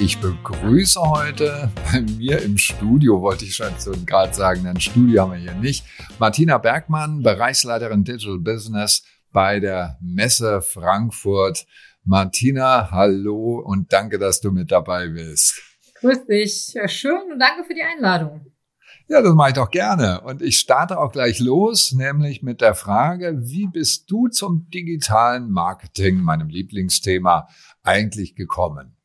Ich begrüße heute bei mir im Studio, wollte ich schon gerade sagen, ein Studio haben wir hier nicht, Martina Bergmann, Bereichsleiterin Digital Business bei der Messe Frankfurt. Martina, hallo und danke, dass du mit dabei bist. Grüß dich. Schön und danke für die Einladung. Ja, das mache ich doch gerne. Und ich starte auch gleich los, nämlich mit der Frage, wie bist du zum digitalen Marketing, meinem Lieblingsthema, eigentlich gekommen?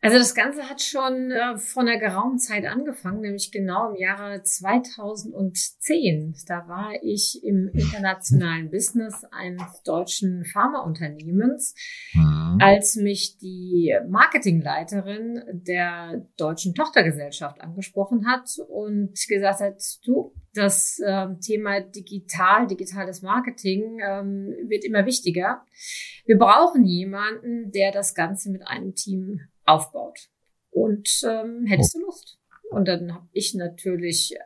Also das Ganze hat schon äh, vor einer geraumen Zeit angefangen, nämlich genau im Jahre 2010. Da war ich im internationalen Business eines deutschen Pharmaunternehmens, mhm. als mich die Marketingleiterin der deutschen Tochtergesellschaft angesprochen hat und gesagt hat, du, das äh, Thema digital, digitales Marketing ähm, wird immer wichtiger. Wir brauchen jemanden, der das Ganze mit einem Team aufbaut. Und ähm, hättest du Lust? Und dann habe ich natürlich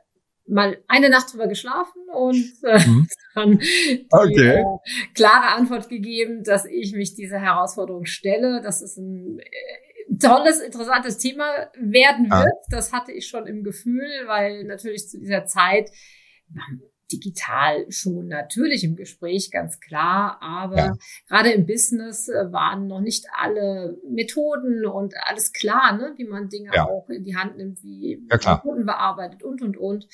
mal eine Nacht drüber geschlafen und äh, mhm. dann die okay. äh, klare Antwort gegeben, dass ich mich dieser Herausforderung stelle, dass es ein äh, tolles, interessantes Thema werden ah. wird. Ah. Das hatte ich schon im Gefühl, weil natürlich zu dieser Zeit digital schon natürlich im Gespräch, ganz klar. Aber ja. gerade im Business äh, waren noch nicht alle Methoden und alles klar, ne? wie man Dinge ja. auch in die Hand nimmt, wie ja, Kunden bearbeitet und, und, und.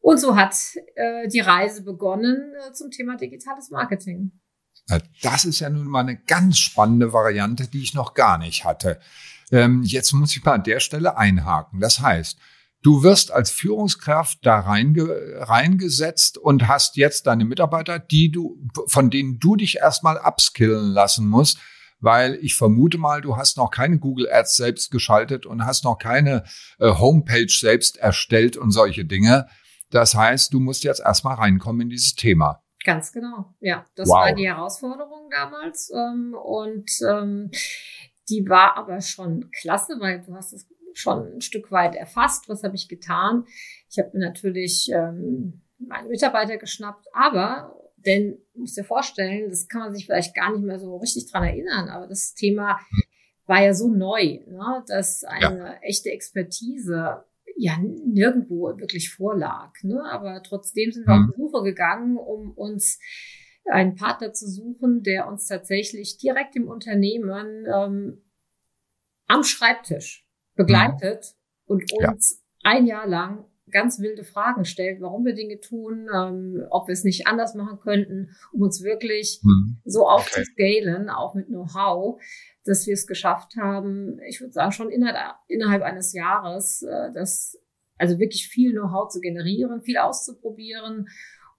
Und so hat äh, die Reise begonnen äh, zum Thema digitales Marketing. Das ist ja nun mal eine ganz spannende Variante, die ich noch gar nicht hatte. Ähm, jetzt muss ich mal an der Stelle einhaken. Das heißt, Du wirst als Führungskraft da reinge reingesetzt und hast jetzt deine Mitarbeiter, die du, von denen du dich erstmal upskillen lassen musst, weil ich vermute mal, du hast noch keine Google Ads selbst geschaltet und hast noch keine äh, Homepage selbst erstellt und solche Dinge. Das heißt, du musst jetzt erstmal reinkommen in dieses Thema. Ganz genau. Ja, das wow. war die Herausforderung damals. Ähm, und ähm, die war aber schon klasse, weil du hast es schon ein Stück weit erfasst. Was habe ich getan? Ich habe mir natürlich ähm, meine Mitarbeiter geschnappt, aber denn muss dir vorstellen, das kann man sich vielleicht gar nicht mehr so richtig dran erinnern, aber das Thema war ja so neu, ne, dass eine ja. echte Expertise ja nirgendwo wirklich vorlag. Ne? Aber trotzdem sind wir mhm. auf die Suche gegangen, um uns einen Partner zu suchen, der uns tatsächlich direkt im Unternehmen ähm, am Schreibtisch begleitet mhm. und uns ja. ein Jahr lang ganz wilde Fragen stellt, warum wir Dinge tun, ähm, ob wir es nicht anders machen könnten, um uns wirklich mhm. so aufzuscalen, okay. auch mit Know-how, dass wir es geschafft haben, ich würde sagen, schon innerhalb, innerhalb eines Jahres, äh, das also wirklich viel Know-how zu generieren, viel auszuprobieren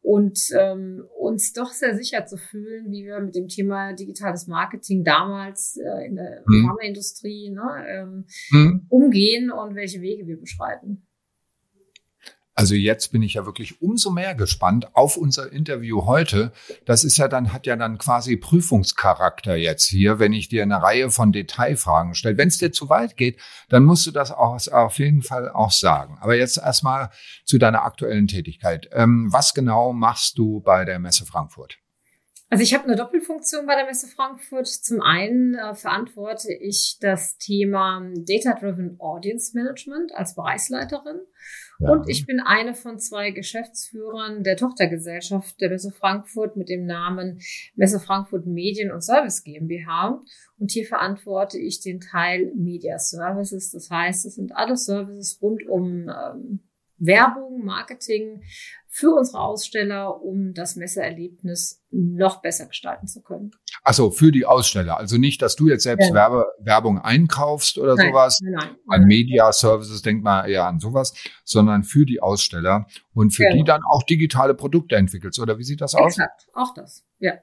und ähm, uns doch sehr sicher zu fühlen, wie wir mit dem Thema digitales Marketing damals äh, in der mhm. Pharmaindustrie ne, ähm, mhm. umgehen und welche Wege wir beschreiten. Also jetzt bin ich ja wirklich umso mehr gespannt auf unser Interview heute. Das ist ja dann, hat ja dann quasi Prüfungscharakter jetzt hier, wenn ich dir eine Reihe von Detailfragen stelle. Wenn es dir zu weit geht, dann musst du das auch auf jeden Fall auch sagen. Aber jetzt erstmal zu deiner aktuellen Tätigkeit. Ähm, was genau machst du bei der Messe Frankfurt? Also ich habe eine Doppelfunktion bei der Messe Frankfurt. Zum einen äh, verantworte ich das Thema Data-Driven Audience Management als Bereichsleiterin. Ja. Und ich bin eine von zwei Geschäftsführern der Tochtergesellschaft der Messe Frankfurt mit dem Namen Messe Frankfurt Medien und Service GmbH. Und hier verantworte ich den Teil Media Services. Das heißt, es sind alle Services rund um ähm, Werbung, Marketing für unsere Aussteller, um das Messeerlebnis noch besser gestalten zu können. Also für die Aussteller, also nicht, dass du jetzt selbst ja. Werbe, Werbung einkaufst oder nein, sowas. Nein, nein. An Media Services denkt man eher an sowas, sondern für die Aussteller und für genau. die dann auch digitale Produkte entwickelst. Oder wie sieht das aus? Exakt, auch das, ja.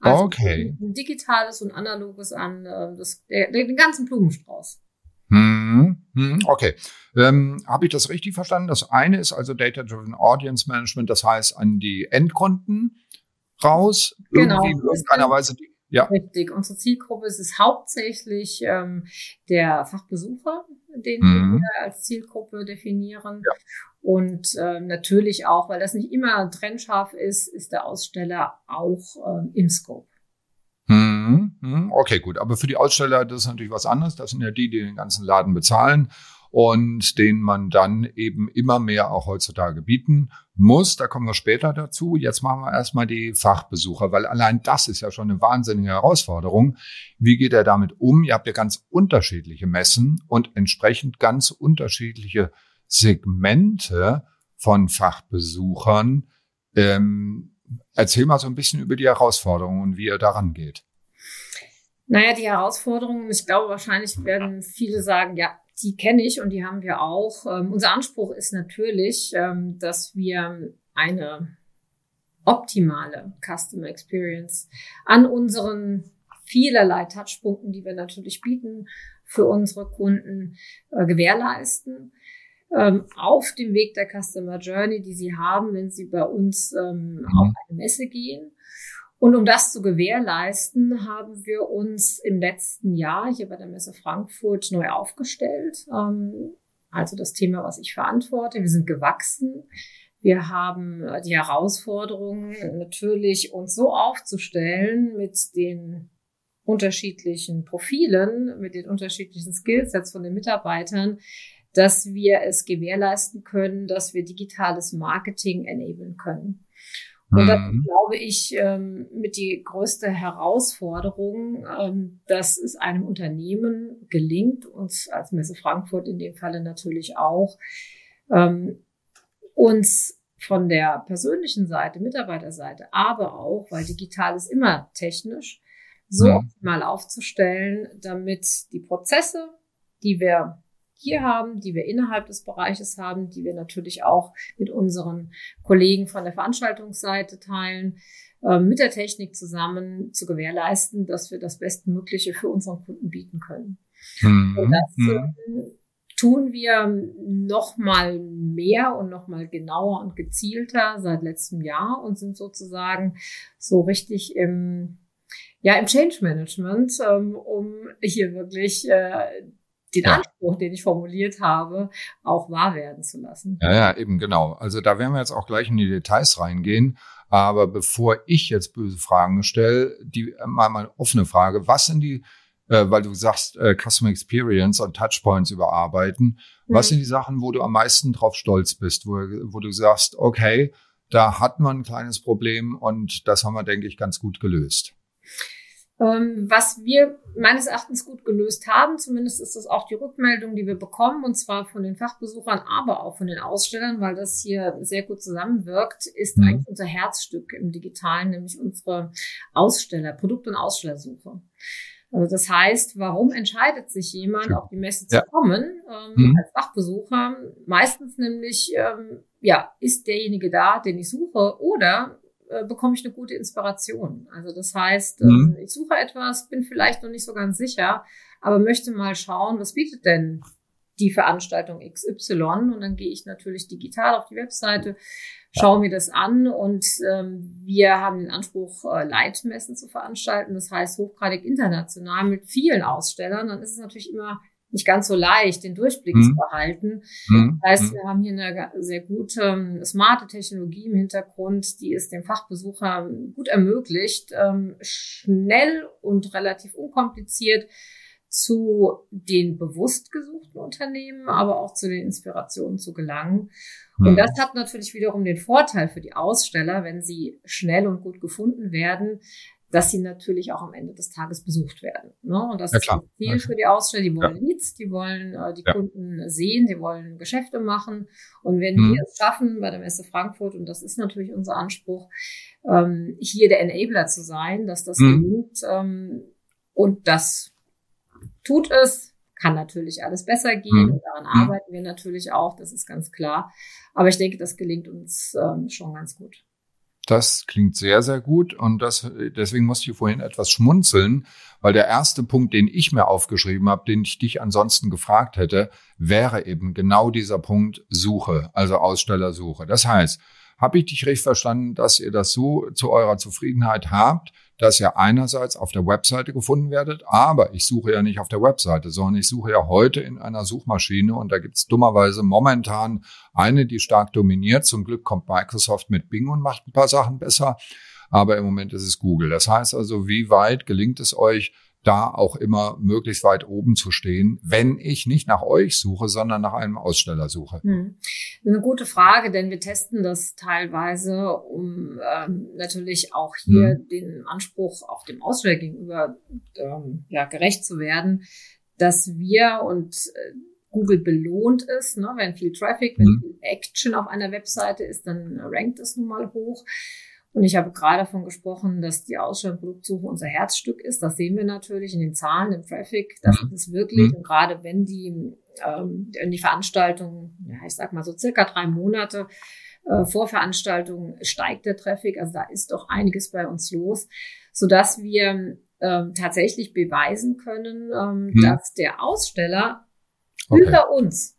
Also okay. Ein digitales und analoges an äh, das, den ganzen Blumenstrauß. Hm, okay. Ähm, Habe ich das richtig verstanden? Das eine ist also Data-Driven Audience Management, das heißt an die Endkunden raus, genau. irgendwie in irgendeiner Weise. Die, ja. Richtig. Unsere Zielgruppe ist es hauptsächlich ähm, der Fachbesucher, den mhm. wir als Zielgruppe definieren. Ja. Und äh, natürlich auch, weil das nicht immer trennscharf ist, ist der Aussteller auch äh, im Scope. Hm, hm, okay, gut. Aber für die Aussteller, das ist natürlich was anderes. Das sind ja die, die den ganzen Laden bezahlen und den man dann eben immer mehr auch heutzutage bieten muss. Da kommen wir später dazu. Jetzt machen wir erstmal die Fachbesucher, weil allein das ist ja schon eine wahnsinnige Herausforderung. Wie geht er damit um? Ihr habt ja ganz unterschiedliche Messen und entsprechend ganz unterschiedliche Segmente von Fachbesuchern. Ähm, erzähl mal so ein bisschen über die Herausforderungen und wie ihr daran geht. Naja, die Herausforderungen, ich glaube, wahrscheinlich werden viele sagen, ja, die kenne ich und die haben wir auch. Ähm, unser Anspruch ist natürlich, ähm, dass wir eine optimale Customer Experience an unseren vielerlei Touchpunkten, die wir natürlich bieten, für unsere Kunden äh, gewährleisten. Ähm, auf dem Weg der Customer Journey, die sie haben, wenn sie bei uns ähm, mhm. auf eine Messe gehen. Und um das zu gewährleisten, haben wir uns im letzten Jahr hier bei der Messe Frankfurt neu aufgestellt. Ähm, also das Thema, was ich verantworte. Wir sind gewachsen. Wir haben die Herausforderung, natürlich uns so aufzustellen mit den unterschiedlichen Profilen, mit den unterschiedlichen Skillsets von den Mitarbeitern, dass wir es gewährleisten können, dass wir digitales Marketing enablen können. Und das mhm. glaube ich ähm, mit die größte Herausforderung, ähm, dass es einem Unternehmen gelingt, uns als Messe Frankfurt in dem Falle natürlich auch, ähm, uns von der persönlichen Seite, Mitarbeiterseite, aber auch, weil digital ist immer technisch, so ja. optimal aufzustellen, damit die Prozesse, die wir hier haben, die wir innerhalb des Bereiches haben, die wir natürlich auch mit unseren Kollegen von der Veranstaltungsseite teilen, äh, mit der Technik zusammen zu gewährleisten, dass wir das Bestmögliche für unseren Kunden bieten können. Mhm. Und das äh, tun wir noch mal mehr und noch mal genauer und gezielter seit letztem Jahr und sind sozusagen so richtig im ja im Change Management, ähm, um hier wirklich äh, den ja. Anspruch, den ich formuliert habe, auch wahr werden zu lassen. Ja, ja, eben genau. Also da werden wir jetzt auch gleich in die Details reingehen. Aber bevor ich jetzt böse Fragen stelle, die mal mal offene Frage: Was sind die, äh, weil du sagst, äh, Customer Experience und Touchpoints überarbeiten? Mhm. Was sind die Sachen, wo du am meisten drauf stolz bist, wo, wo du sagst, okay, da hat man ein kleines Problem und das haben wir, denke ich, ganz gut gelöst. Ähm, was wir meines Erachtens gut gelöst haben, zumindest ist das auch die Rückmeldung, die wir bekommen, und zwar von den Fachbesuchern, aber auch von den Ausstellern, weil das hier sehr gut zusammenwirkt, ist mhm. eigentlich unser Herzstück im Digitalen, nämlich unsere Aussteller, Produkt- und Ausstellersuche. Also das heißt, warum entscheidet sich jemand, auf die Messe zu ja. kommen ähm, mhm. als Fachbesucher? Meistens nämlich, ähm, ja, ist derjenige da, den ich suche, oder äh, bekomme ich eine gute Inspiration. Also das heißt, mhm. ähm, ich suche etwas, bin vielleicht noch nicht so ganz sicher, aber möchte mal schauen, was bietet denn die Veranstaltung XY und dann gehe ich natürlich digital auf die Webseite, schaue mir das an und ähm, wir haben den Anspruch, äh, Leitmessen zu veranstalten, das heißt hochgradig international mit vielen Ausstellern. Dann ist es natürlich immer nicht ganz so leicht, den Durchblick mhm. zu behalten. Mhm. Das heißt, mhm. wir haben hier eine sehr gute, ähm, smarte Technologie im Hintergrund, die es dem Fachbesucher gut ermöglicht, ähm, schnell und relativ unkompliziert zu den bewusst gesuchten Unternehmen, aber auch zu den Inspirationen zu gelangen. Und mhm. das hat natürlich wiederum den Vorteil für die Aussteller, wenn sie schnell und gut gefunden werden, dass sie natürlich auch am Ende des Tages besucht werden. Ne? Und das ja, ist das Ziel ja. für die Aussteller. Die wollen ja. Leads, die wollen äh, die Kunden sehen, die wollen Geschäfte machen. Und wenn mhm. wir es schaffen bei der Messe Frankfurt, und das ist natürlich unser Anspruch, ähm, hier der Enabler zu sein, dass das mhm. gelingt, ähm, und das tut es, kann natürlich alles besser gehen. Mhm. Und daran mhm. arbeiten wir natürlich auch, das ist ganz klar. Aber ich denke, das gelingt uns ähm, schon ganz gut. Das klingt sehr, sehr gut und das, deswegen musste ich vorhin etwas schmunzeln, weil der erste Punkt, den ich mir aufgeschrieben habe, den ich dich ansonsten gefragt hätte, wäre eben genau dieser Punkt Suche, also Ausstellersuche. Das heißt, habe ich dich recht verstanden, dass ihr das so zu eurer Zufriedenheit habt, dass ihr einerseits auf der Webseite gefunden werdet, aber ich suche ja nicht auf der Webseite, sondern ich suche ja heute in einer Suchmaschine und da gibt's dummerweise momentan eine, die stark dominiert. Zum Glück kommt Microsoft mit Bing und macht ein paar Sachen besser. aber im Moment ist es Google. Das heißt also, wie weit gelingt es euch, da auch immer möglichst weit oben zu stehen, wenn ich nicht nach euch suche, sondern nach einem Aussteller suche? Hm. Eine gute Frage, denn wir testen das teilweise, um ähm, natürlich auch hier hm. den Anspruch auch dem Aussteller gegenüber ähm, ja, gerecht zu werden, dass wir und äh, Google belohnt ist, ne, wenn viel Traffic, wenn hm. viel Action auf einer Webseite ist, dann rankt es nun mal hoch. Und ich habe gerade davon gesprochen, dass die Ausstellungsproduktsuche unser Herzstück ist. Das sehen wir natürlich in den Zahlen, im Traffic. Das mhm. ist wirklich. Mhm. Und gerade wenn die, ähm, die Veranstaltung, ja, ich sag mal so circa drei Monate äh, vor Veranstaltung steigt der Traffic. Also da ist doch einiges bei uns los, sodass wir ähm, tatsächlich beweisen können, ähm, mhm. dass der Aussteller okay. über uns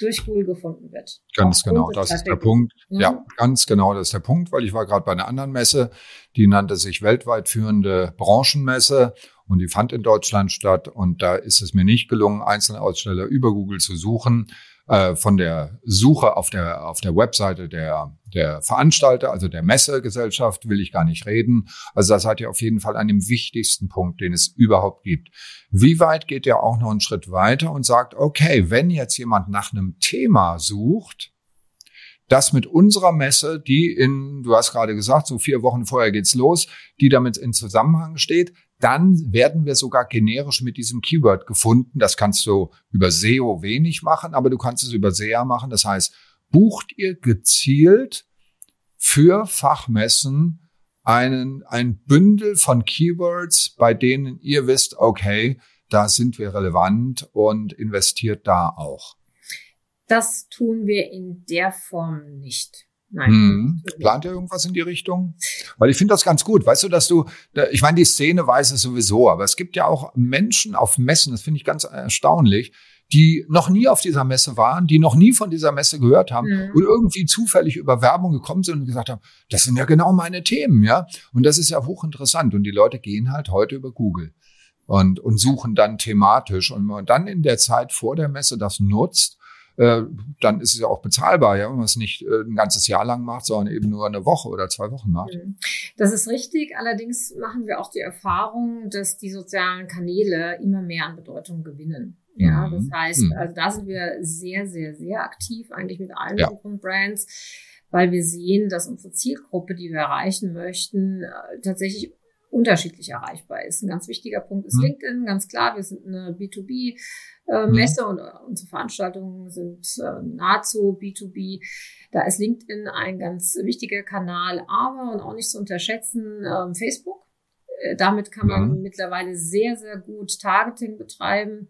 durch Google gefunden wird. Ganz genau, das ist der Punkt. Mhm. Ja, ganz genau, das ist der Punkt, weil ich war gerade bei einer anderen Messe, die nannte sich weltweit führende Branchenmesse und die fand in Deutschland statt und da ist es mir nicht gelungen, einzelne Aussteller über Google zu suchen äh, von der Suche auf der, auf der Webseite der, der Veranstalter, also der Messegesellschaft, will ich gar nicht reden. Also das seid ihr auf jeden Fall an dem wichtigsten Punkt, den es überhaupt gibt. Wie weit geht ihr auch noch einen Schritt weiter und sagt, okay, wenn jetzt jemand nach einem Thema sucht, das mit unserer Messe, die in, du hast gerade gesagt, so vier Wochen vorher geht's los, die damit in Zusammenhang steht, dann werden wir sogar generisch mit diesem Keyword gefunden. Das kannst du über SEO wenig machen, aber du kannst es über SEA machen. Das heißt, bucht ihr gezielt für Fachmessen einen, ein Bündel von Keywords, bei denen ihr wisst, okay, da sind wir relevant und investiert da auch. Das tun wir in der Form nicht. Nein. Hm. Plant ihr irgendwas in die Richtung? Weil ich finde das ganz gut. Weißt du, dass du, ich meine, die Szene weiß es sowieso, aber es gibt ja auch Menschen auf Messen, das finde ich ganz erstaunlich, die noch nie auf dieser Messe waren, die noch nie von dieser Messe gehört haben mhm. und irgendwie zufällig über Werbung gekommen sind und gesagt haben, das sind ja genau meine Themen, ja. Und das ist ja hochinteressant. Und die Leute gehen halt heute über Google und, und suchen dann thematisch. Und wenn man dann in der Zeit vor der Messe das nutzt, äh, dann ist es ja auch bezahlbar, ja, wenn man es nicht äh, ein ganzes Jahr lang macht, sondern eben nur eine Woche oder zwei Wochen macht. Mhm. Das ist richtig. Allerdings machen wir auch die Erfahrung, dass die sozialen Kanäle immer mehr an Bedeutung gewinnen. Ja, mhm. das heißt, mhm. also da sind wir sehr, sehr, sehr aktiv, eigentlich mit allen ja. Brands, weil wir sehen, dass unsere Zielgruppe, die wir erreichen möchten, äh, tatsächlich unterschiedlich erreichbar ist. Ein ganz wichtiger Punkt ist mhm. LinkedIn, ganz klar. Wir sind eine B2B-Messe äh, mhm. und äh, unsere Veranstaltungen sind äh, nahezu B2B. Da ist LinkedIn ein ganz wichtiger Kanal, aber und auch nicht zu unterschätzen ähm, Facebook. damit kann man mhm. mittlerweile sehr, sehr gut Targeting betreiben.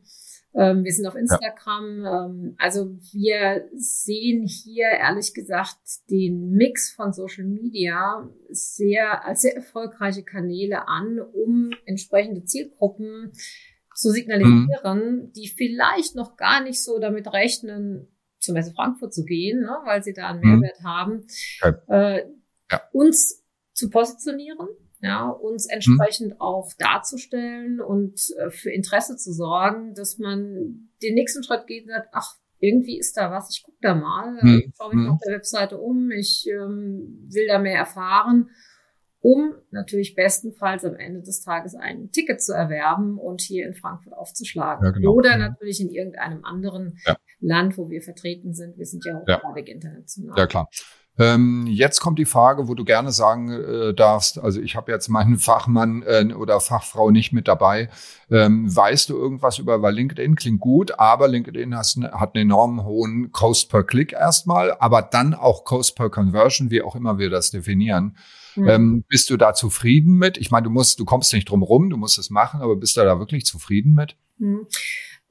Ähm, wir sind auf Instagram. Ja. Ähm, also wir sehen hier ehrlich gesagt den Mix von Social Media sehr als sehr erfolgreiche Kanäle an, um entsprechende Zielgruppen zu signalisieren, mhm. die vielleicht noch gar nicht so damit rechnen, zum Beispiel Frankfurt zu gehen, ne, weil sie da einen mhm. Mehrwert mhm. haben, äh, ja. uns zu positionieren ja, uns mhm. entsprechend mhm. auch darzustellen und äh, für Interesse zu sorgen, dass man den nächsten Schritt geht und sagt, ach, irgendwie ist da was, ich gucke da mal, äh, mhm. schaue mich mhm. auf der Webseite um, ich ähm, will da mehr erfahren, um natürlich bestenfalls am Ende des Tages ein Ticket zu erwerben und hier in Frankfurt aufzuschlagen. Ja, genau. Oder natürlich in irgendeinem anderen ja. Land, wo wir vertreten sind. Wir sind ja hochgradig international. Ja, klar. Ähm, jetzt kommt die Frage, wo du gerne sagen äh, darfst, also ich habe jetzt meinen Fachmann äh, oder Fachfrau nicht mit dabei. Ähm, weißt du irgendwas über, weil LinkedIn klingt gut, aber LinkedIn has, hat einen enorm hohen Cost per Click erstmal, aber dann auch Cost per Conversion, wie auch immer wir das definieren. Mhm. Ähm, bist du da zufrieden mit? Ich meine, du musst, du kommst nicht drum rum, du musst es machen, aber bist du da wirklich zufrieden mit? Mhm.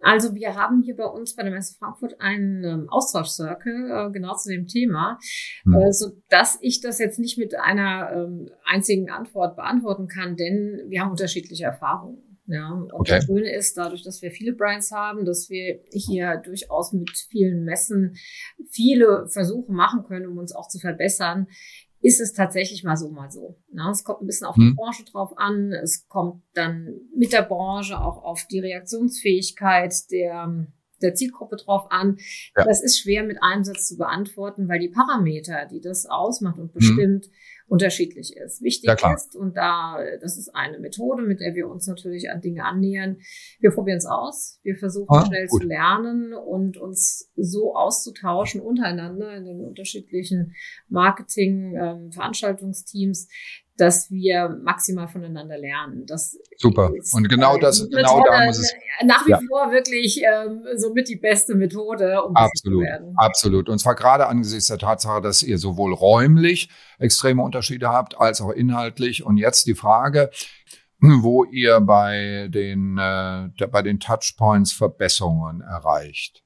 Also wir haben hier bei uns bei der Messe Frankfurt einen ähm, Austauschcircle äh, genau zu dem Thema, mhm. äh, so dass ich das jetzt nicht mit einer ähm, einzigen Antwort beantworten kann, denn wir haben unterschiedliche Erfahrungen. Ja, und okay. das Schöne ist, dadurch, dass wir viele Brands haben, dass wir hier durchaus mit vielen Messen viele Versuche machen können, um uns auch zu verbessern, ist es tatsächlich mal so, mal so. Ja, es kommt ein bisschen auf die hm. Branche drauf an. Es kommt dann mit der Branche auch auf die Reaktionsfähigkeit der, der Zielgruppe drauf an. Ja. Das ist schwer mit einem Satz zu beantworten, weil die Parameter, die das ausmacht und hm. bestimmt, hm. Unterschiedlich ist. Wichtig ja, ist, und da, das ist eine Methode, mit der wir uns natürlich an Dinge annähern. Wir probieren es aus. Wir versuchen ah, schnell gut. zu lernen und uns so auszutauschen untereinander in den unterschiedlichen Marketing, ähm, Veranstaltungsteams, dass wir maximal voneinander lernen. Das Super. Und genau das, genau da muss es. Nach wie ja. vor wirklich ähm, somit die beste Methode, um absolut, zu werden. Absolut. Und zwar gerade angesichts der Tatsache, dass ihr sowohl räumlich extreme Unterschiede habt, als auch inhaltlich. Und jetzt die Frage, wo ihr bei den, äh, bei den Touchpoints Verbesserungen erreicht.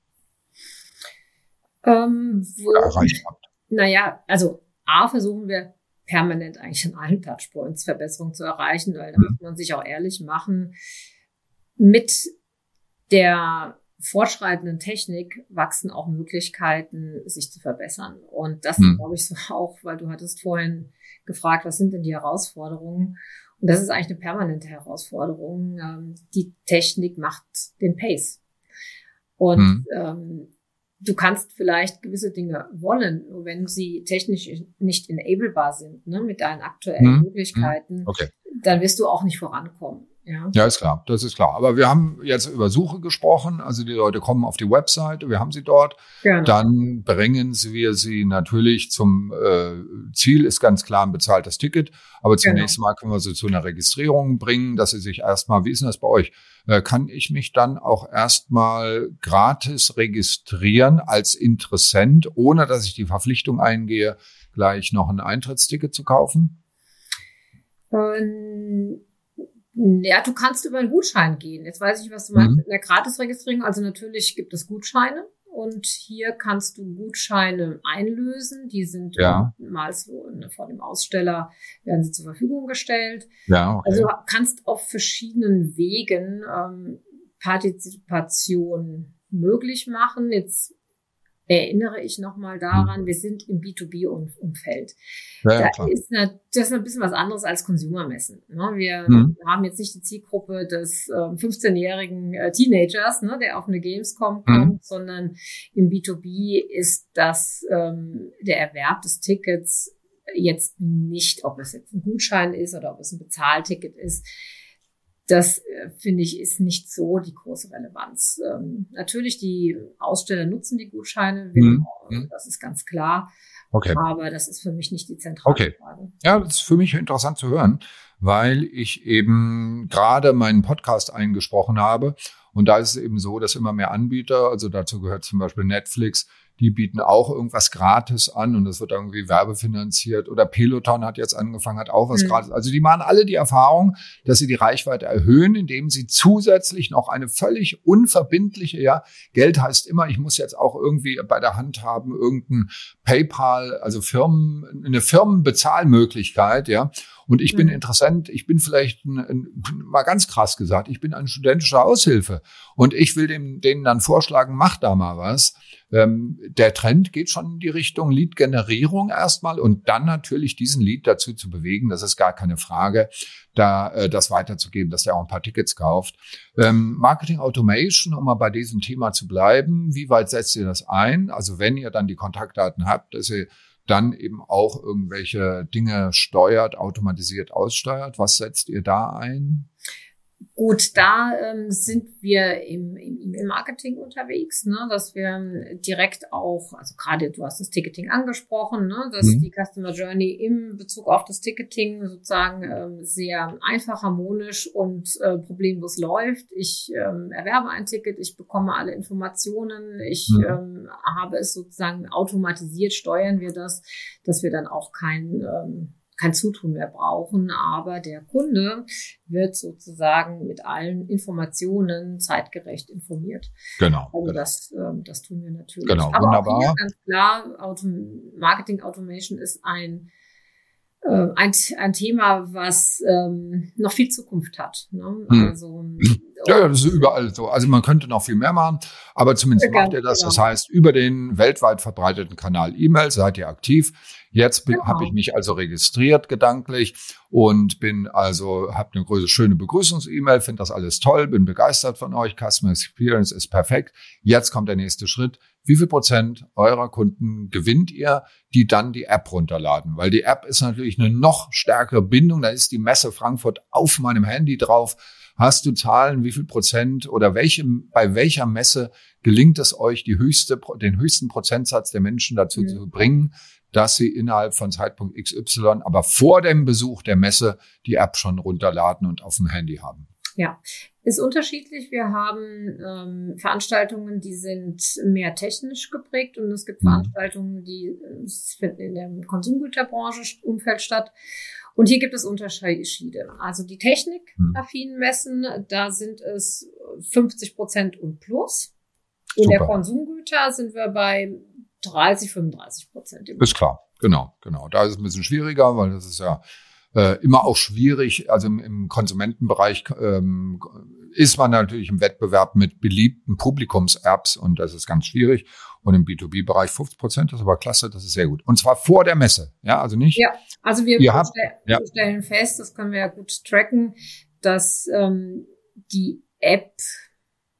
Ähm, wo, erreicht habt. Naja, also A versuchen wir permanent eigentlich an allen Touchpoints Verbesserungen zu erreichen, weil da mhm. muss man sich auch ehrlich machen. Mit der fortschreitenden Technik wachsen auch Möglichkeiten, sich zu verbessern. Und das mhm. glaube ich so auch, weil du hattest vorhin gefragt, was sind denn die Herausforderungen? Und das ist eigentlich eine permanente Herausforderung. Ähm, die Technik macht den Pace. Und mhm. ähm, du kannst vielleicht gewisse Dinge wollen, nur wenn sie technisch nicht enablebar sind, ne, mit deinen aktuellen mhm. Möglichkeiten, okay. dann wirst du auch nicht vorankommen. Ja. ja, ist klar, das ist klar. Aber wir haben jetzt über Suche gesprochen, also die Leute kommen auf die Website, wir haben sie dort. Genau. Dann bringen wir sie natürlich zum äh, Ziel, ist ganz klar ein bezahltes Ticket. Aber zunächst genau. mal können wir sie zu einer Registrierung bringen, dass sie sich erstmal, wie ist denn das bei euch? Äh, kann ich mich dann auch erstmal gratis registrieren als Interessent, ohne dass ich die Verpflichtung eingehe, gleich noch ein Eintrittsticket zu kaufen? Ähm ja, du kannst über einen Gutschein gehen. Jetzt weiß ich, was du meinst mhm. mit einer Gratisregistrierung. Also natürlich gibt es Gutscheine und hier kannst du Gutscheine einlösen. Die sind ja. mal so vor dem Aussteller werden sie zur Verfügung gestellt. Ja, okay. Also kannst auf verschiedenen Wegen ähm, Partizipation möglich machen. Jetzt erinnere ich nochmal daran, wir sind im B2B-Umfeld. Ja, da ist eine, das ist ein bisschen was anderes als Consumermessen. Ne? Wir mhm. haben jetzt nicht die Zielgruppe des äh, 15-jährigen äh, Teenagers, ne, der auf eine Gamescom mhm. kommt, sondern im B2B ist das ähm, der Erwerb des Tickets jetzt nicht, ob es jetzt ein Gutschein ist oder ob es ein Bezahlticket ist, das äh, finde ich ist nicht so die große Relevanz. Ähm, natürlich, die Aussteller nutzen die Gutscheine, wir, mhm. mhm. das ist ganz klar. Okay. Aber das ist für mich nicht die zentrale okay. Frage. Ja, das ist für mich interessant zu hören, weil ich eben gerade meinen Podcast eingesprochen habe. Und da ist es eben so, dass immer mehr Anbieter, also dazu gehört zum Beispiel Netflix, die bieten auch irgendwas gratis an und das wird irgendwie werbefinanziert. Oder Peloton hat jetzt angefangen, hat auch was mhm. gratis. Also die machen alle die Erfahrung, dass sie die Reichweite erhöhen, indem sie zusätzlich noch eine völlig unverbindliche, ja, Geld heißt immer, ich muss jetzt auch irgendwie bei der Hand haben, irgendein PayPal, also Firmen, eine Firmenbezahlmöglichkeit, ja. Und ich bin mhm. Interessent, ich bin vielleicht ein, ein, mal ganz krass gesagt, ich bin ein studentischer Aushilfe und ich will dem, denen dann vorschlagen, mach da mal was. Ähm, der Trend geht schon in die Richtung Lead-Generierung erstmal und dann natürlich diesen Lead dazu zu bewegen, das ist gar keine Frage, da äh, das weiterzugeben, dass der auch ein paar Tickets kauft. Ähm, Marketing Automation, um mal bei diesem Thema zu bleiben, wie weit setzt ihr das ein? Also wenn ihr dann die Kontaktdaten habt, dass ihr dann eben auch irgendwelche Dinge steuert, automatisiert aussteuert. Was setzt ihr da ein? Gut, da ähm, sind wir im, im, im Marketing unterwegs, ne, dass wir direkt auch, also gerade du hast das Ticketing angesprochen, ne, dass mhm. die Customer Journey im Bezug auf das Ticketing sozusagen ähm, sehr einfach, harmonisch und äh, problemlos läuft. Ich ähm, erwerbe ein Ticket, ich bekomme alle Informationen, ich mhm. ähm, habe es sozusagen automatisiert, steuern wir das, dass wir dann auch kein ähm, kein Zutun mehr brauchen, aber der Kunde wird sozusagen mit allen Informationen zeitgerecht informiert. Genau. Also genau. Das, ähm, das tun wir natürlich. Genau, aber wunderbar. Ganz klar, Auto Marketing Automation ist ein äh, ein, ein Thema, was ähm, noch viel Zukunft hat. Ne? Mhm. Also Ja, ja, das ist überall so. Also man könnte noch viel mehr machen, aber zumindest macht ihr das. Genau. Das heißt, über den weltweit verbreiteten Kanal E-Mail seid ihr aktiv. Jetzt genau. habe ich mich also registriert gedanklich und bin also, habe eine große, schöne Begrüßungs-E-Mail, finde das alles toll, bin begeistert von euch. Customer Experience ist perfekt. Jetzt kommt der nächste Schritt. Wie viel Prozent eurer Kunden gewinnt ihr, die dann die App runterladen? Weil die App ist natürlich eine noch stärkere Bindung. Da ist die Messe Frankfurt auf meinem Handy drauf. Hast du Zahlen, wie viel Prozent oder welche, bei welcher Messe gelingt es euch, die höchste, den höchsten Prozentsatz der Menschen dazu mhm. zu bringen, dass sie innerhalb von Zeitpunkt XY, aber vor dem Besuch der Messe die App schon runterladen und auf dem Handy haben. Ja, ist unterschiedlich. Wir haben ähm, Veranstaltungen, die sind mehr technisch geprägt und es gibt mhm. Veranstaltungen, die äh, finden in der Konsumgüterbranche Umfeld statt. Und hier gibt es Unterschiede. Also die technikaffinen Messen, da sind es 50 Prozent und plus. In Super. der Konsumgüter sind wir bei 30, 35 Prozent. Ist klar, genau, genau. Da ist es ein bisschen schwieriger, weil das ist ja äh, immer auch schwierig. Also im, im Konsumentenbereich ähm, ist man natürlich im Wettbewerb mit beliebten Publikums-Apps und das ist ganz schwierig. Und im B2B-Bereich 50 Prozent, das ist aber klasse, das ist sehr gut. Und zwar vor der Messe, ja, also nicht. Ja, also wir, stellen, ja. stellen fest, das können wir ja gut tracken, dass ähm, die App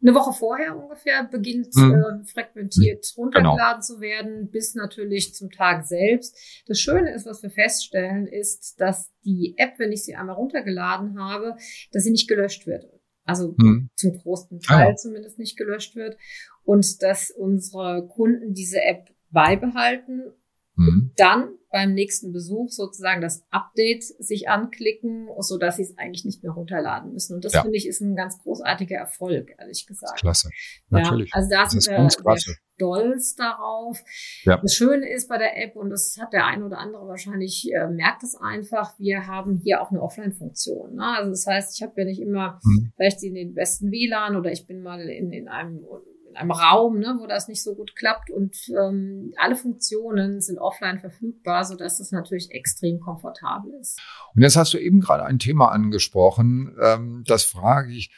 eine Woche vorher ungefähr beginnt mhm. äh, frequentiert mhm. runtergeladen genau. zu werden, bis natürlich zum Tag selbst. Das Schöne ist, was wir feststellen, ist, dass die App, wenn ich sie einmal runtergeladen habe, dass sie nicht gelöscht wird. Also mhm. zum großen Teil ah. zumindest nicht gelöscht wird. Und dass unsere Kunden diese App beibehalten mhm. dann beim nächsten Besuch sozusagen das Update sich anklicken, so dass sie es eigentlich nicht mehr runterladen müssen. Und das ja. finde ich ist ein ganz großartiger Erfolg, ehrlich gesagt. Klasse, natürlich. Ja, also da sind wir sehr stolz darauf. Ja. Das Schöne ist bei der App, und das hat der eine oder andere wahrscheinlich, äh, merkt es einfach, wir haben hier auch eine Offline-Funktion. Ne? Also das heißt, ich habe ja nicht immer mhm. vielleicht in den besten WLAN oder ich bin mal in, in einem in einem Raum, ne, wo das nicht so gut klappt und ähm, alle Funktionen sind offline verfügbar, so dass es natürlich extrem komfortabel ist. Und jetzt hast du eben gerade ein Thema angesprochen, ähm, das frage ich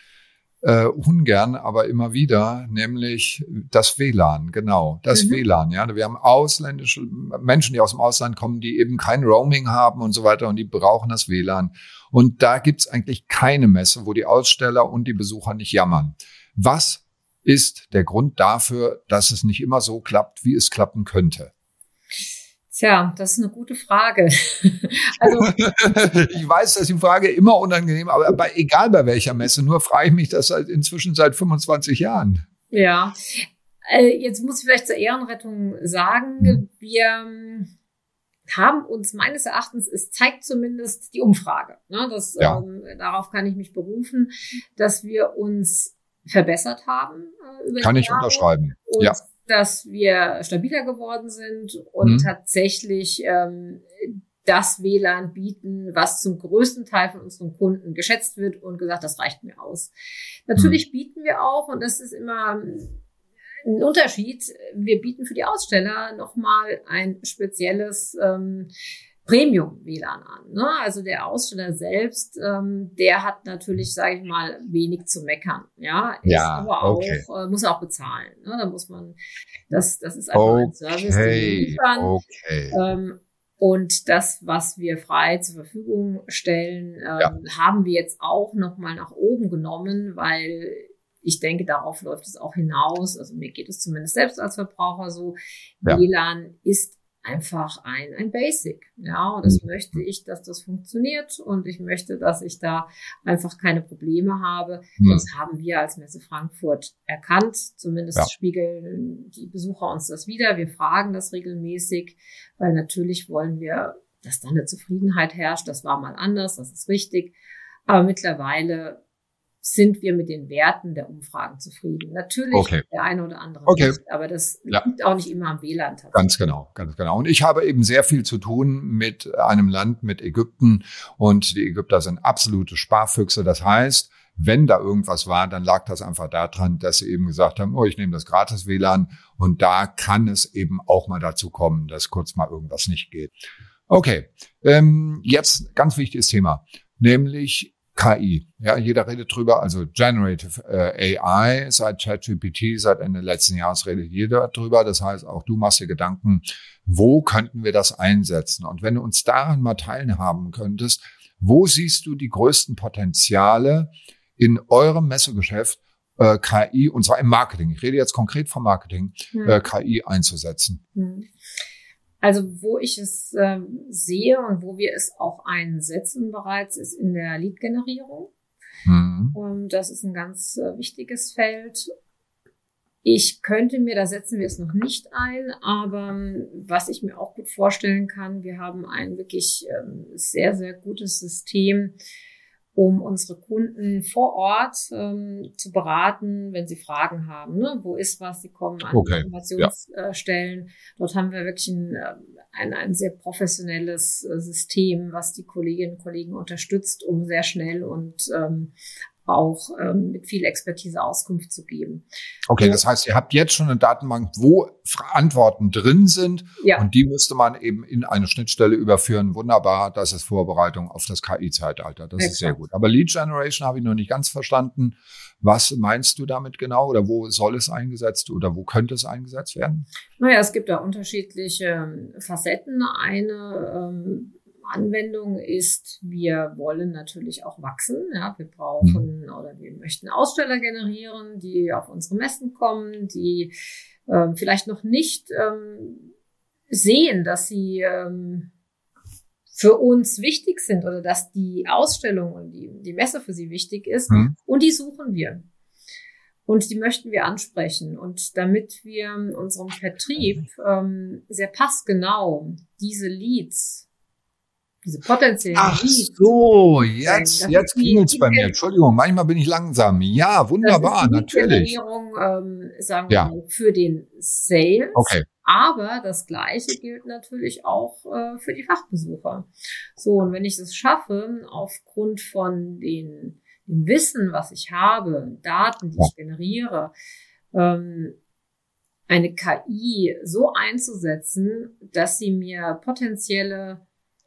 äh, ungern, aber immer wieder, nämlich das WLAN, genau, das mhm. WLAN. Ja, wir haben ausländische Menschen, die aus dem Ausland kommen, die eben kein Roaming haben und so weiter und die brauchen das WLAN. Und da gibt's eigentlich keine Messe, wo die Aussteller und die Besucher nicht jammern. Was ist der Grund dafür, dass es nicht immer so klappt, wie es klappen könnte? Tja, das ist eine gute Frage. also, ich weiß, dass die Frage immer unangenehm, aber bei, egal bei welcher Messe, nur frage ich mich das inzwischen seit 25 Jahren. Ja, äh, jetzt muss ich vielleicht zur Ehrenrettung sagen, hm. wir ähm, haben uns meines Erachtens, es zeigt zumindest die Umfrage, ne, das, ja. ähm, darauf kann ich mich berufen, dass wir uns verbessert haben. Äh, Kann ich Jahre unterschreiben. Und ja. dass wir stabiler geworden sind und mhm. tatsächlich ähm, das WLAN bieten, was zum größten Teil von unseren Kunden geschätzt wird und gesagt, das reicht mir aus. Natürlich mhm. bieten wir auch, und das ist immer ein Unterschied, wir bieten für die Aussteller nochmal ein spezielles ähm, Premium-WLAN an. Ne? Also der Aussteller selbst, ähm, der hat natürlich, sage ich mal, wenig zu meckern. Ja, ist ja, aber auch, okay. äh, muss auch bezahlen. Ne? Da muss man, das, das ist einfach okay. ein Service, den wir liefern. Okay. Ähm, und das, was wir frei zur Verfügung stellen, ähm, ja. haben wir jetzt auch nochmal nach oben genommen, weil ich denke, darauf läuft es auch hinaus. Also mir geht es zumindest selbst als Verbraucher so. Ja. WLAN ist einfach ein, ein Basic. Ja, und das mhm. möchte ich, dass das funktioniert und ich möchte, dass ich da einfach keine Probleme habe. Mhm. Das haben wir als Messe Frankfurt erkannt. Zumindest ja. spiegeln die Besucher uns das wieder. Wir fragen das regelmäßig, weil natürlich wollen wir, dass da eine Zufriedenheit herrscht. Das war mal anders, das ist richtig. Aber mittlerweile sind wir mit den Werten der Umfragen zufrieden. Natürlich okay. der eine oder andere okay. nicht, aber das ja. liegt auch nicht immer am WLAN. Ganz genau, ganz genau. Und ich habe eben sehr viel zu tun mit einem Land, mit Ägypten und die Ägypter sind absolute Sparfüchse. Das heißt, wenn da irgendwas war, dann lag das einfach daran, dass sie eben gesagt haben, oh, ich nehme das gratis WLAN und da kann es eben auch mal dazu kommen, dass kurz mal irgendwas nicht geht. Okay, ähm, jetzt ganz wichtiges Thema, nämlich KI. Ja, jeder redet drüber, also Generative äh, AI seit ChatGPT, seit Ende letzten Jahres redet jeder drüber. Das heißt, auch du machst dir Gedanken, wo könnten wir das einsetzen? Und wenn du uns daran mal teilhaben könntest, wo siehst du die größten Potenziale in eurem Messegeschäft, äh, KI, und zwar im Marketing, ich rede jetzt konkret vom Marketing, hm. äh, KI einzusetzen? Hm. Also wo ich es ähm, sehe und wo wir es auch einsetzen bereits, ist in der Lead-Generierung. Mhm. Ähm, das ist ein ganz äh, wichtiges Feld. Ich könnte mir, da setzen wir es noch nicht ein, aber ähm, was ich mir auch gut vorstellen kann, wir haben ein wirklich ähm, sehr, sehr gutes System, um unsere Kunden vor Ort ähm, zu beraten, wenn sie Fragen haben. Ne? Wo ist was? Sie kommen an okay. Informationsstellen. Ja. Dort haben wir wirklich ein, äh, ein, ein sehr professionelles äh, System, was die Kolleginnen und Kollegen unterstützt, um sehr schnell und ähm, auch ähm, mit viel Expertise Auskunft zu geben. Okay, das heißt, ihr habt jetzt schon eine Datenbank, wo Antworten drin sind ja. und die müsste man eben in eine Schnittstelle überführen. Wunderbar, das ist Vorbereitung auf das KI-Zeitalter. Das Exakt. ist sehr gut. Aber Lead Generation habe ich noch nicht ganz verstanden. Was meinst du damit genau oder wo soll es eingesetzt oder wo könnte es eingesetzt werden? Naja, es gibt da unterschiedliche ähm, Facetten. Eine ähm, Anwendung ist, wir wollen natürlich auch wachsen. Ja, wir brauchen mhm. oder wir möchten Aussteller generieren, die auf unsere Messen kommen, die ähm, vielleicht noch nicht ähm, sehen, dass sie ähm, für uns wichtig sind oder dass die Ausstellung und die, die Messe für sie wichtig ist. Mhm. Und die suchen wir. Und die möchten wir ansprechen. Und damit wir unserem Vertrieb ähm, sehr passgenau diese Leads diese potenziellen Ach so, jetzt, jetzt klingelt's bei mir. Entschuldigung, manchmal bin ich langsam. Ja, wunderbar, natürlich. Ähm, sagen wir ja. mal, für den Sales. Okay. Aber das Gleiche gilt natürlich auch äh, für die Fachbesucher. So, und wenn ich das schaffe, aufgrund von den, dem Wissen, was ich habe, Daten, die ja. ich generiere, ähm, eine KI so einzusetzen, dass sie mir potenzielle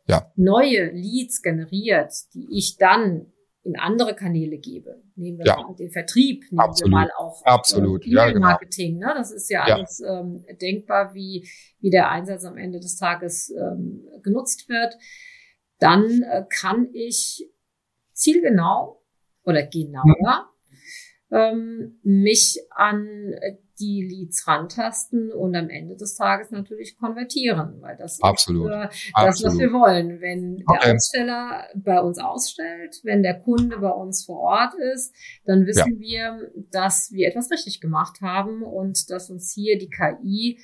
ja. neue Leads generiert, die ich dann in andere Kanäle gebe. Nehmen wir ja. mal den Vertrieb, nehmen Absolut. wir mal auch Absolut. Äh, E-Mail-Marketing. Genau. Ne? Das ist ja, ja. alles ähm, denkbar, wie, wie der Einsatz am Ende des Tages ähm, genutzt wird. Dann äh, kann ich zielgenau oder genauer mhm. ähm, mich an die Leads rantasten und am Ende des Tages natürlich konvertieren, weil das Absolut. ist das, Absolut. was wir wollen. Wenn der okay. Aussteller bei uns ausstellt, wenn der Kunde bei uns vor Ort ist, dann wissen ja. wir, dass wir etwas richtig gemacht haben und dass uns hier die KI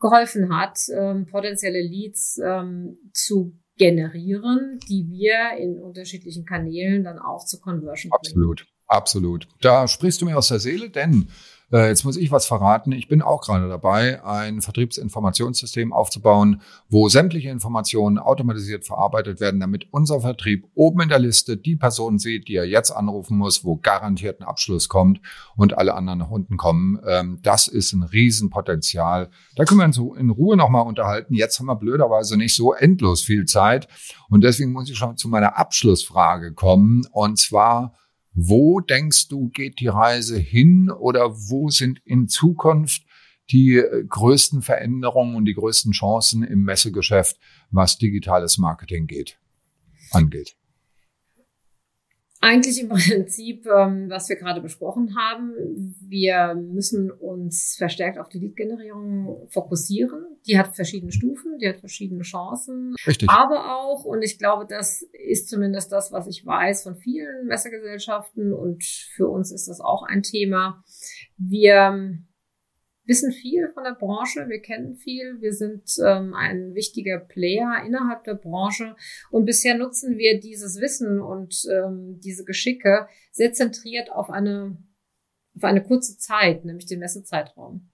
geholfen hat, ähm, potenzielle Leads ähm, zu generieren, die wir in unterschiedlichen Kanälen dann auch zur Conversion bringen. Absolut, absolut. Da sprichst du mir aus der Seele, denn äh, jetzt muss ich was verraten. Ich bin auch gerade dabei, ein Vertriebsinformationssystem aufzubauen, wo sämtliche Informationen automatisiert verarbeitet werden, damit unser Vertrieb oben in der Liste die Person sieht, die er jetzt anrufen muss, wo garantiert ein Abschluss kommt und alle anderen nach unten kommen. Ähm, das ist ein Riesenpotenzial. Da können wir uns in Ruhe nochmal unterhalten. Jetzt haben wir blöderweise nicht so endlos viel Zeit. Und deswegen muss ich schon zu meiner Abschlussfrage kommen. Und zwar, wo denkst du, geht die Reise hin oder wo sind in Zukunft die äh, größten Veränderungen und die größten Chancen im Messegeschäft, was digitales Marketing geht, angeht? Eigentlich im Prinzip, ähm, was wir gerade besprochen haben. Wir müssen uns verstärkt auf die Lead-Generierung fokussieren. Die hat verschiedene Stufen, die hat verschiedene Chancen. Richtig. Aber auch, und ich glaube, das ist zumindest das, was ich weiß von vielen Messergesellschaften und für uns ist das auch ein Thema. Wir wissen viel von der Branche, wir kennen viel, wir sind ähm, ein wichtiger Player innerhalb der Branche und bisher nutzen wir dieses Wissen und ähm, diese Geschicke sehr zentriert auf eine, auf eine kurze Zeit, nämlich den Messezeitraum.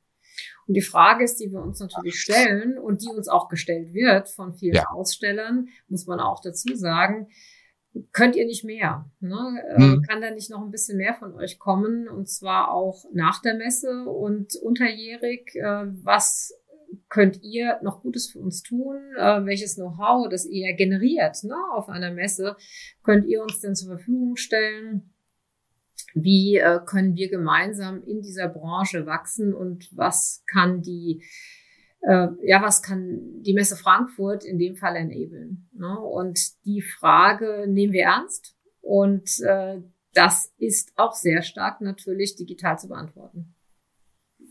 Und die Frage ist, die wir uns natürlich stellen und die uns auch gestellt wird von vielen ja. Ausstellern, muss man auch dazu sagen, könnt ihr nicht mehr? Ne? Mhm. Kann da nicht noch ein bisschen mehr von euch kommen? Und zwar auch nach der Messe und unterjährig. Äh, was könnt ihr noch Gutes für uns tun? Äh, welches Know-how, das ihr generiert ne, auf einer Messe, könnt ihr uns denn zur Verfügung stellen? Wie äh, können wir gemeinsam in dieser Branche wachsen und was kann die äh, ja, was kann die Messe Frankfurt in dem Fall enablen? Ne? Und die Frage nehmen wir ernst und äh, das ist auch sehr stark natürlich digital zu beantworten.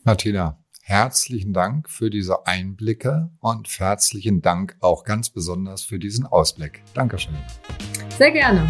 Martina, herzlichen Dank für diese Einblicke und herzlichen Dank auch ganz besonders für diesen Ausblick. Dankeschön. Sehr gerne.